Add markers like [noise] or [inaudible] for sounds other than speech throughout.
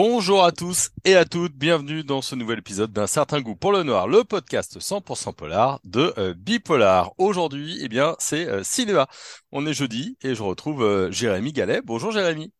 Bonjour à tous et à toutes, bienvenue dans ce nouvel épisode d'un certain goût pour le noir, le podcast 100% polar de euh, Bipolar. Aujourd'hui, eh bien, c'est euh, cinéma. On est jeudi et je retrouve euh, Jérémy Gallet. Bonjour Jérémy.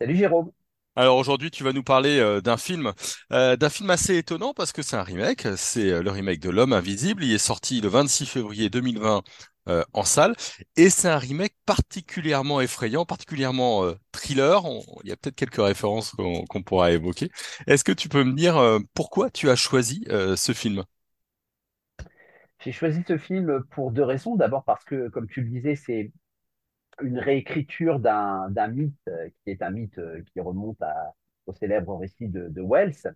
Salut Jérôme. Alors aujourd'hui, tu vas nous parler d'un film, d'un film assez étonnant parce que c'est un remake. C'est le remake de L'Homme Invisible. Il est sorti le 26 février 2020 euh, en salle et c'est un remake particulièrement effrayant, particulièrement euh, thriller. Il y a peut-être quelques références qu'on pourra évoquer. Est-ce que tu peux me dire euh, pourquoi tu as choisi ce film? J'ai choisi ce film pour deux raisons. D'abord parce que, comme tu le disais, c'est une réécriture d'un mythe qui est un mythe qui remonte au célèbre récit de, de Wells,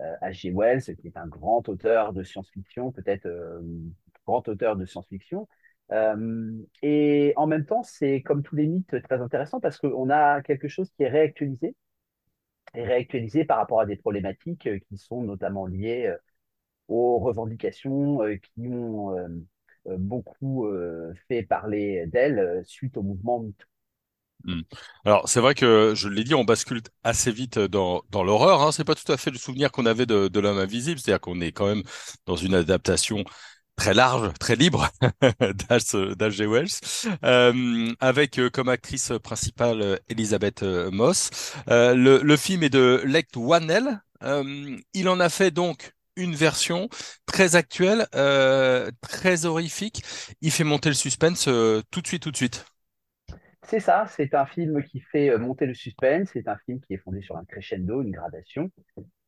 H.G. Wells, qui est un grand auteur de science-fiction, peut-être grand auteur de science-fiction. Euh, et en même temps, c'est comme tous les mythes très intéressant parce qu'on a quelque chose qui est réactualisé, et réactualisé par rapport à des problématiques euh, qui sont notamment liées euh, aux revendications qui ont beaucoup fait parler d'elle euh, suite au mouvement MeToo. Hmm. Alors c'est vrai que je l'ai dit, on bascule assez vite dans, l'horreur. Hein. C'est pas tout à fait le souvenir qu'on avait de l'homme invisible, c'est-à-dire qu'on est quand même dans une adaptation très large, très libre [laughs] d'H.G. Wells, euh, avec euh, comme actrice principale euh, Elisabeth euh, Moss. Le, film est de Whannell. Euh, il en a fait donc une version très actuelle, très horrifique. Il fait monter le suspense tout de suite, tout de suite. C'est ça, c'est un film qui fait monter le suspense, c'est un film qui est fondé sur un crescendo, une gradation,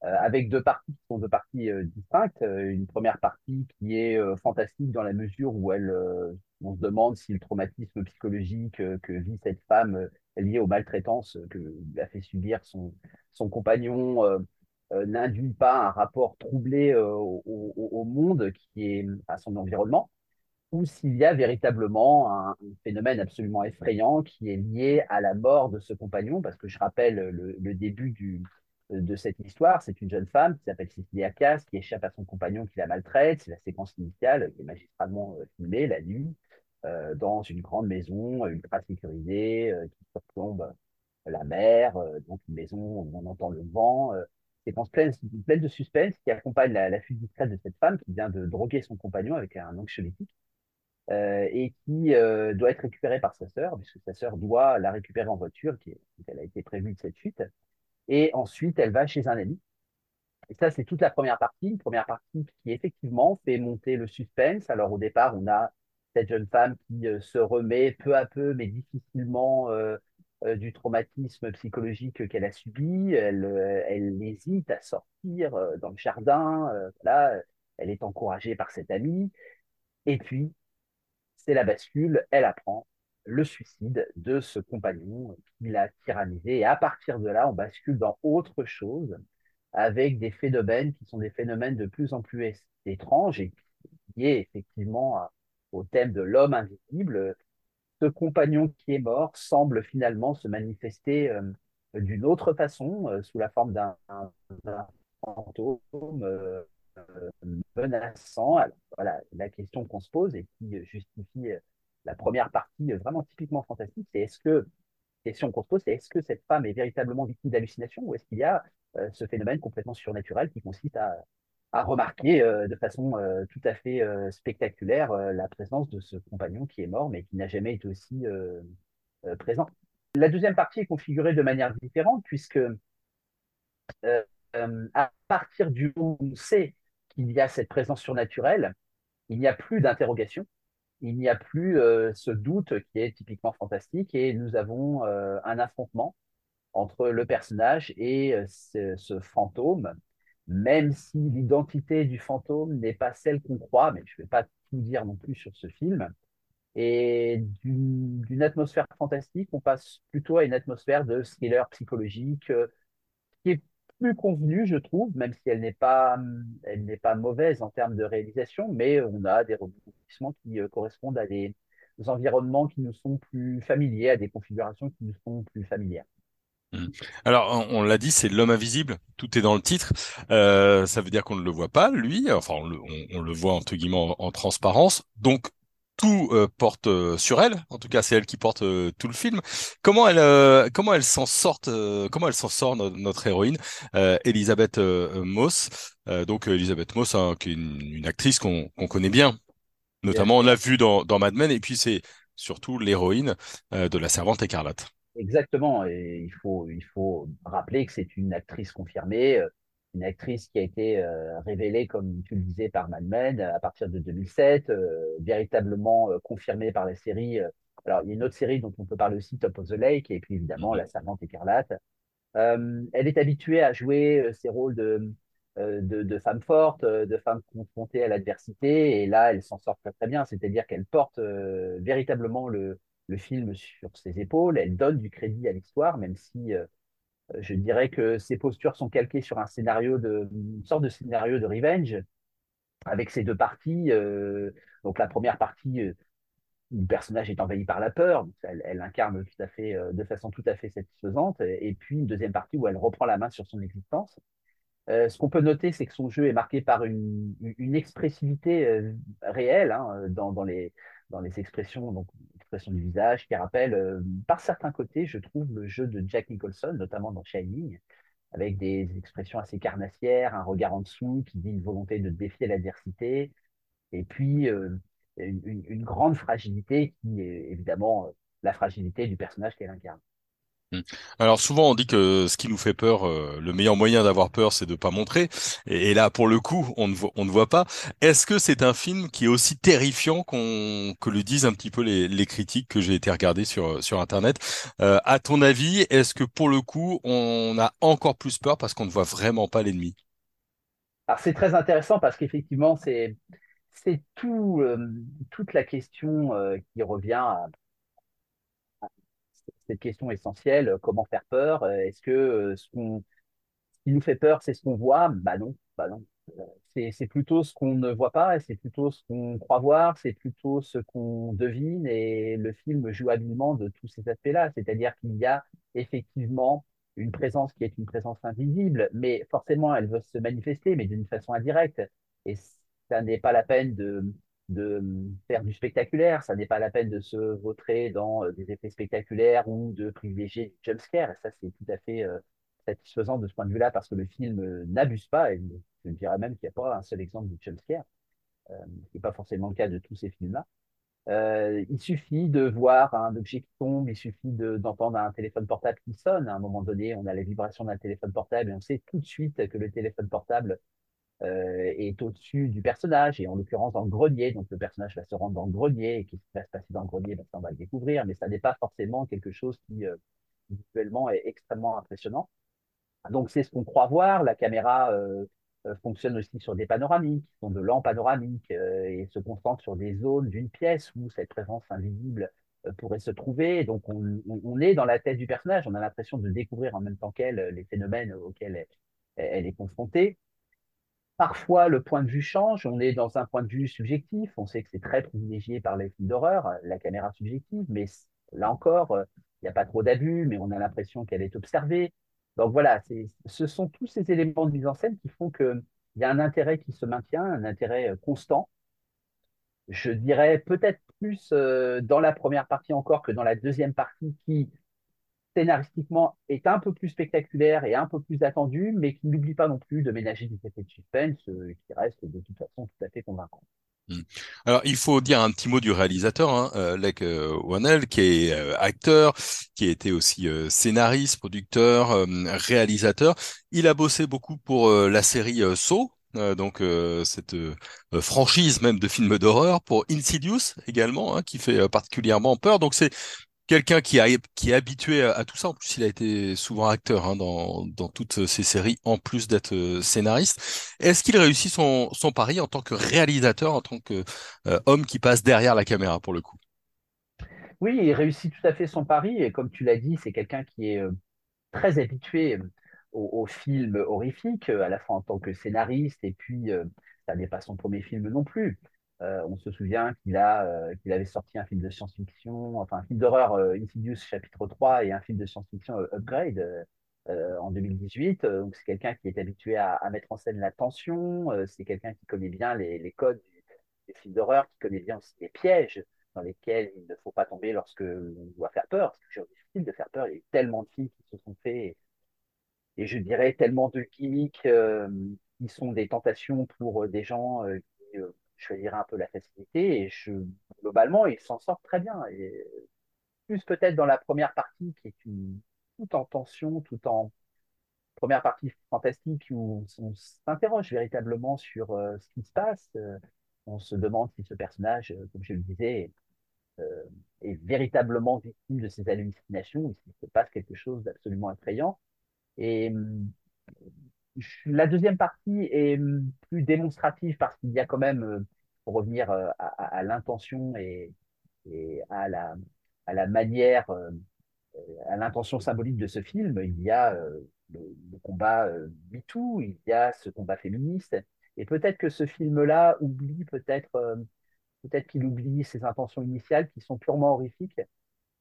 avec deux parties qui sont deux parties euh, distinctes. Euh, une première partie qui est euh, fantastique dans la mesure où elle, euh, on se demande si le traumatisme psychologique euh, que vit cette femme euh, lié aux maltraitances que lui a fait subir son, son compagnon euh, euh, n'induit pas un rapport troublé euh, au, monde qui est à son environnement ou s'il y a véritablement un, phénomène absolument effrayant qui est lié à la mort de ce compagnon, parce que je rappelle le, le début du, de cette histoire, c'est une jeune femme qui s'appelle Cecilia Cass, qui échappe à son compagnon qui la maltraite, c'est la séquence initiale qui est magistralement euh, filmée la nuit, euh, dans une grande maison ultra sécurisée, euh, qui surplombe la mer, euh, donc une maison où on entend le vent, séquence pleine, pleine de suspense qui accompagne la, la fuite discrète de cette femme qui vient de droguer son compagnon avec un anxiolytique et qui doit être récupérée par sa sœur, puisque sa sœur doit la récupérer en voiture, qui elle a été prévue de cette fuite. Et ensuite, elle va chez un ami. Et ça, c'est toute la première partie, une première partie qui effectivement fait monter le suspense. Alors au départ, on a cette jeune femme qui euh, se remet peu à peu, mais difficilement, euh, euh, du traumatisme psychologique qu'elle a subi. Elle, elle hésite à sortir dans le jardin. voilà, elle est encouragée par cette amie. Et puis, c'est la bascule, elle apprend le suicide de ce compagnon qui l'a tyrannisé. Et à partir de là, on bascule dans autre chose avec des phénomènes qui sont des phénomènes de plus en plus étranges et est effectivement au thème de l'homme invisible. Ce compagnon qui est mort semble finalement se manifester euh, d'une autre façon, euh, sous la forme d'un fantôme euh, menaçant. Voilà, la question qu'on se pose et qui justifie euh, la première partie euh, vraiment typiquement fantastique, c'est est-ce que, question qu'on se pose, c'est est-ce que cette femme est véritablement victime d'hallucination ou est-ce qu'il y a euh, ce phénomène complètement surnaturel qui consiste à, à remarquer euh, de façon tout à fait spectaculaire la présence de ce compagnon qui est mort mais qui n'a jamais été aussi présent? La deuxième partie est configurée de manière différente puisque à partir du moment où on sait qu'il y a cette présence surnaturelle, il n'y a plus d'interrogation, il n'y a plus euh, ce doute qui est typiquement fantastique et nous avons euh, un affrontement entre le personnage et euh, ce, fantôme, même si l'identité du fantôme n'est pas celle qu'on croit, mais je ne vais pas tout dire non plus sur ce film. Et d'une atmosphère fantastique, on passe plutôt à une atmosphère de thriller psychologique qui est plus convenue, je trouve, même si elle n'est pas, pas mauvaise en termes de réalisation, mais on a des qui euh, correspondent à des environnements qui nous sont plus familiers, à des configurations qui nous sont plus familières. Hmm. Alors, on, l'a dit, c'est l'homme invisible. Tout est dans le titre. Euh, ça veut dire qu'on ne le voit pas, lui. Enfin, on le, voit entre guillemets en, en transparence. Donc, tout euh, porte sur elle. En tout cas, c'est elle qui porte tout le film. Comment elle, comment elle s'en sort, comment elle s'en sort no- notre héroïne, Elisabeth Moss? Donc Elisabeth Moss, hein, qui est une, actrice qu'on connaît bien. Notamment, on l'a vu dans, dans Mad Men, et puis c'est surtout l'héroïne euh, de La Servante écarlate. Exactement. Et il faut, il faut rappeler que c'est une actrice confirmée, euh, une actrice qui a été euh, révélée, comme tu le disais, par Mad Men à partir de 2007, euh, véritablement confirmée par la série. alors, il y a une autre série dont on peut parler aussi, Top of the Lake, et puis évidemment Mhm. La Servante écarlate. Elle est habituée à jouer ces rôles de, de, de femme forte, euh, de femme confrontée à l'adversité, et là, elle s'en sort très très bien, c'est-à-dire qu'elle porte euh, véritablement le, film sur ses épaules, elle donne du crédit à l'histoire, même si euh, je dirais que ses postures sont calquées sur un scénario de, une sorte de scénario de revenge, avec ces deux parties. euh, donc la première partie, euh, le personnage est envahi par la peur, elle, incarne tout à fait, euh, de façon tout à fait satisfaisante, et puis une deuxième partie où elle reprend la main sur son existence. Euh, ce qu'on peut noter, c'est que son jeu est marqué par une, expressivité euh, réelle hein, dans, dans, les, expressions, donc expression du visage, qui rappelle euh, par certains côtés, je trouve, le jeu de Jack Nicholson, notamment dans Shining, avec des expressions assez carnassières, un regard en dessous qui dit une volonté de défier l'adversité, et puis euh, une, grande fragilité qui est évidemment euh, la fragilité du personnage qu'elle incarne. Mm. Alors souvent on dit que ce qui nous fait peur, euh, le meilleur moyen d'avoir peur, c'est de pas montrer. Et, là, pour le coup, on ne voit, ne pas. Est-ce que c'est un film qui est aussi terrifiant qu'on que le disent un petit peu les, critiques que j'ai été regarder sur sur Internet? Euh, à ton avis, est-ce que pour le coup, on a encore plus peur parce qu'on ne voit vraiment pas l'ennemi? Alors c'est très intéressant parce qu'effectivement, c'est c'est tout, euh, toute la question euh, qui revient à cette question essentielle, euh, comment faire peur? Euh, Est-ce que euh, ce qui nous fait peur, c'est ce qu'on voit? Bah non, bah non. C'est, c'est plutôt ce qu'on ne voit pas, c'est plutôt ce qu'on croit voir, c'est plutôt ce qu'on devine, et le film joue habilement de tous ces aspects-là. C'est-à-dire qu'il y a effectivement une présence qui est une présence invisible, mais forcément, elle veut se manifester, mais d'une façon indirecte. Et ça n'est pas la peine de, de faire du spectaculaire, ça n'est pas la peine de se vautrer dans euh, des effets spectaculaires ou de privilégier du jumpscare. Ça, c'est tout à fait euh, satisfaisant de ce point de vue-là parce que le film euh, n'abuse pas. Et je dirais même qu'il n'y a pas un seul exemple de jumpscare, euh, ce n'est pas forcément le cas de tous ces films-là. Il suffit de voir un objet qui tombe, il suffit de- d'entendre un téléphone portable qui sonne. À un moment donné, on a la vibration d'un téléphone portable et on sait tout de suite que le téléphone portable euh, est au-dessus du personnage, et en l'occurrence dans le grenier. Donc le personnage va se rendre dans le grenier, et qu'est-ce qui va se passer dans le grenier? Ben, Ça, on va le découvrir, mais ça n'est pas forcément quelque chose qui euh, visuellement est extrêmement impressionnant. Donc c'est ce qu'on croit voir. La caméra euh, fonctionne aussi sur des panoramiques, qui sont de lents panoramiques, et se concentre sur des zones d'une pièce où cette présence invisible pourrait se trouver. Donc on, est dans la tête du personnage, on a l'impression de découvrir en même temps qu'elle les phénomènes auxquels elle est confrontée. Parfois, le point de vue change. On est dans un point de vue subjectif. On sait que c'est très privilégié par les films d'horreur, la caméra subjective, mais là encore, euh, il n'y a pas trop d'abus, mais on a l'impression qu'elle est observée. Donc voilà, ce sont tous ces éléments de mise en scène qui font qu'il y a un intérêt qui se maintient, un intérêt euh, constant. Je dirais peut-être plus euh, dans la première partie encore que dans la deuxième partie qui, scénaristiquement, est un peu plus spectaculaire et un peu plus attendu, mais qui n'oublie pas non plus de ménager des effets de suspense euh, qui restent de toute façon tout à fait convaincants. Mm. Alors, il faut dire un petit mot du réalisateur, hein, euh, Lech euh, Whannell, qui est euh, acteur, qui a été aussi scénariste, producteur, réalisateur. Il a bossé beaucoup pour la série Saw, donc cette franchise même de films d'horreur, pour Insidious également, hein, qui fait particulièrement peur. Donc c'est quelqu'un qui, est habitué à, tout ça. En plus, il a été souvent acteur hein, dans, toutes ces séries, en plus d'être euh, scénariste. Est-ce qu'il réussit son, pari en tant que réalisateur, en tant que euh, qui passe derrière la caméra pour le coup? Oui, il réussit tout à fait son pari, et comme tu l'as dit, c'est quelqu'un qui est euh, très habitué aux, films horrifiques, à la fois en tant que scénariste, et puis ça n'est pas son premier film non plus. Euh, on se souvient euh, qu'il avait sorti un film de science-fiction, enfin un film d'horreur, euh, Insidious chapitre 3, et un film de science-fiction, Upgrade, en 2018. Euh, Donc c'est quelqu'un qui est habitué à, mettre en scène la tension, c'est quelqu'un qui connaît bien les, codes des films d'horreur, qui connaît bien aussi les pièges dans lesquels il ne faut pas tomber lorsque l'on doit faire peur. C'est toujours difficile de faire peur. Il y a eu tellement de films qui se sont faits, et je dirais tellement de gimmicks qui sont des tentations pour des gens qui choisiraient un peu la facilité. Et globalement, ils s'en sortent très bien. Plus peut-être dans la première partie, qui est une, tout en tension, tout en première partie fantastique où on, s'interroge véritablement sur euh, ce qui se passe. Euh, on se demande si ce personnage, euh, comme je le disais, est véritablement victime de ses hallucinations ou s'il se passe quelque chose d'absolument effrayant. La deuxième partie est plus démonstrative parce qu'il y a quand même, pour revenir à, à l'intention et, à la, manière, à l'intention symbolique de ce film, il y a le, combat euh, MeToo, il y a ce combat féministe. Et peut-être que ce film-là oublie, peut-être euh, peut-être qu'il oublie ses intentions initiales qui sont purement horrifiques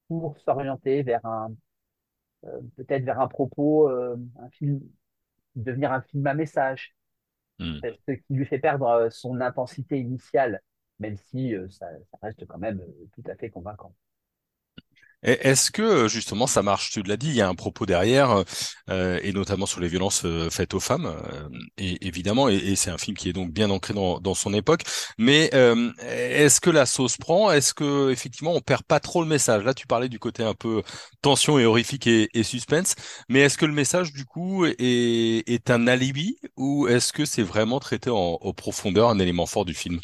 pour s'orienter vers un euh, peut-être vers un propos, un film, devenir un film à message, Hmm. ce qui lui fait perdre son intensité initiale, même si ça, ça reste quand même tout à fait convaincant. Est-ce que euh, justement ça marche? Tu l'as dit, il y a un propos derrière, euh, et notamment sur les violences euh, faites aux femmes, euh, et évidemment, et, c'est un film qui est donc bien ancré dans, son époque. Mais euh, est-ce que la sauce prend? Est-ce que effectivement on perd pas trop le message? Là, tu parlais du côté un peu tension et horrifique et, et suspense, mais est-ce que le message du coup est, un alibi? Ou est-ce que c'est vraiment traité en profondeur, un élément fort du film?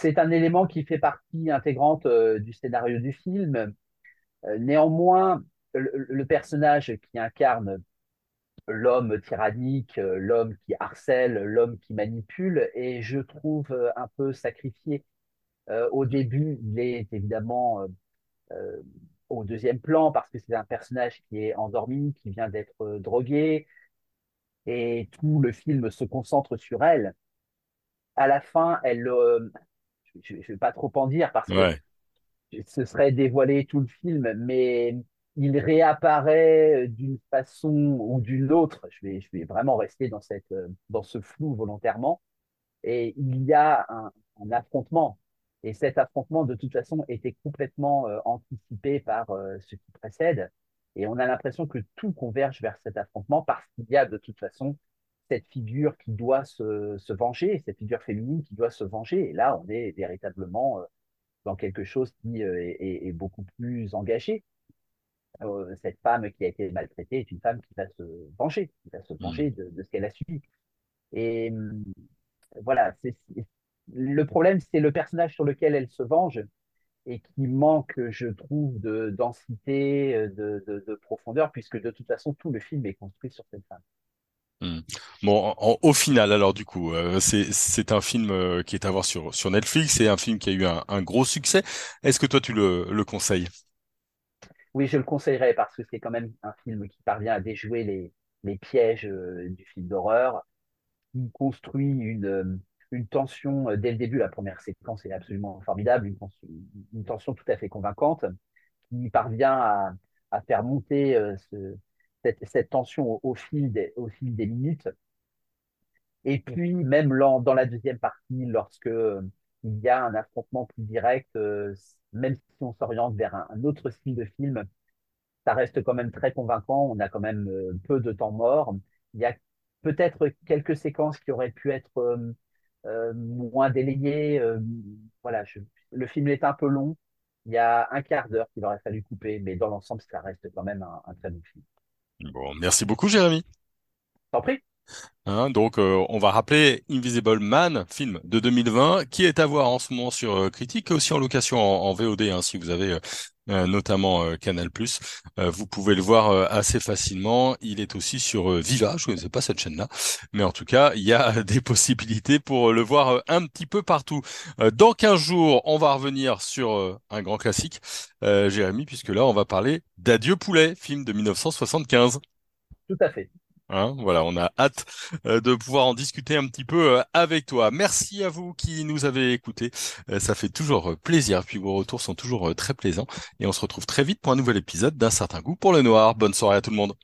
C'est un élément qui fait partie intégrante euh, du scénario du film. Euh, néanmoins, le, personnage qui incarne l'homme tyrannique, euh, l'homme qui harcèle, l'homme qui manipule, et je trouve un peu sacrifié. Au début, il est évidemment au deuxième plan parce que c'est un personnage qui est endormi, qui vient d'être drogué, et tout le film se concentre sur elle. À la fin, elle, je ne vais pas trop en dire parce que ce serait dévoiler tout le film, mais il réapparaît d'une façon ou d'une autre. Je vais, je vais vraiment rester dans cette, euh, dans ce flou volontairement. Et il y a un, un affrontement. Et cet affrontement, de toute façon, était complètement euh, anticipé par euh, ce qui précède. Et on a l'impression que tout converge vers cet affrontement parce qu'il y a de toute façon cette figure qui doit se, se venger, cette figure féminine qui doit se venger. Et là, on est véritablement euh, dans quelque chose qui euh, est, est- est beaucoup plus engagé. Euh, cette femme qui a été maltraitée est une femme qui va se venger, qui va se venger de, de ce qu'elle a subi. Et voilà, c'est, le problème, c'est le personnage sur lequel elle se venge et qui manque, je trouve, de densité, de, de, de profondeur, puisque de toute façon, tout le film est construit sur cette femme. Hmm. Bon, en- au final, alors du coup, euh, c'est c'est un film euh, qui est à voir sur sur Netflix, c'est un film qui a eu un, un gros succès. Est-ce que toi tu le le conseilles? Oui, je le conseillerais parce que c'est quand même un film qui parvient à déjouer les, les pièges euh, du film d'horreur, qui construit une, euh, une tension euh, dès le début. La première séquence est absolument formidable, une, tension- une tension tout à fait convaincante, qui parvient à, à faire monter euh, ce- cette, cette tension au, au fil des, au fil des minutes. Et puis, même dans, dans la deuxième partie, lorsque euh, il y a un affrontement plus direct, euh, même si on s'oriente vers un, un autre style de film, ça reste quand même très convaincant. On a quand même euh, peu de temps mort. Il y a peut-être quelques séquences qui auraient pu être moins délayées. voilà, je- le film est un peu long. Il y a un quart d'heure qu'il aurait fallu couper, mais dans l'ensemble, ça reste quand même un, un très bon film. Bon, merci beaucoup, Jérémy. T'en prie. Hein, donc, euh, on va rappeler Invisible Man, film de 2020, qui est à voir en ce moment sur euh, Critique, et aussi en location en, en VOD, hein, si vous avez euh, notamment euh, Canal+. Euh, vous pouvez le voir euh, assez facilement. Il est aussi sur euh, Viva, je ne connaissais pas cette chaîne-là, mais en tout cas, il y a [laughs] des possibilités pour le voir euh, un petit peu partout. Euh, dans 15 jours, on va revenir sur euh, un grand classique, euh, Jérémy, puisque là, on va parler d'Adieu poulet, film de 1975. Tout à fait. Hein, voilà, on a hâte euh, de pouvoir en discuter un petit peu euh, avec toi. Merci à vous qui nous avez écoutés. Euh, ça fait toujours plaisir. Puis vos retours sont toujours très plaisants. Et on se retrouve très vite pour un nouvel épisode d'un certain goût pour le noir. Bonne soirée à tout le monde.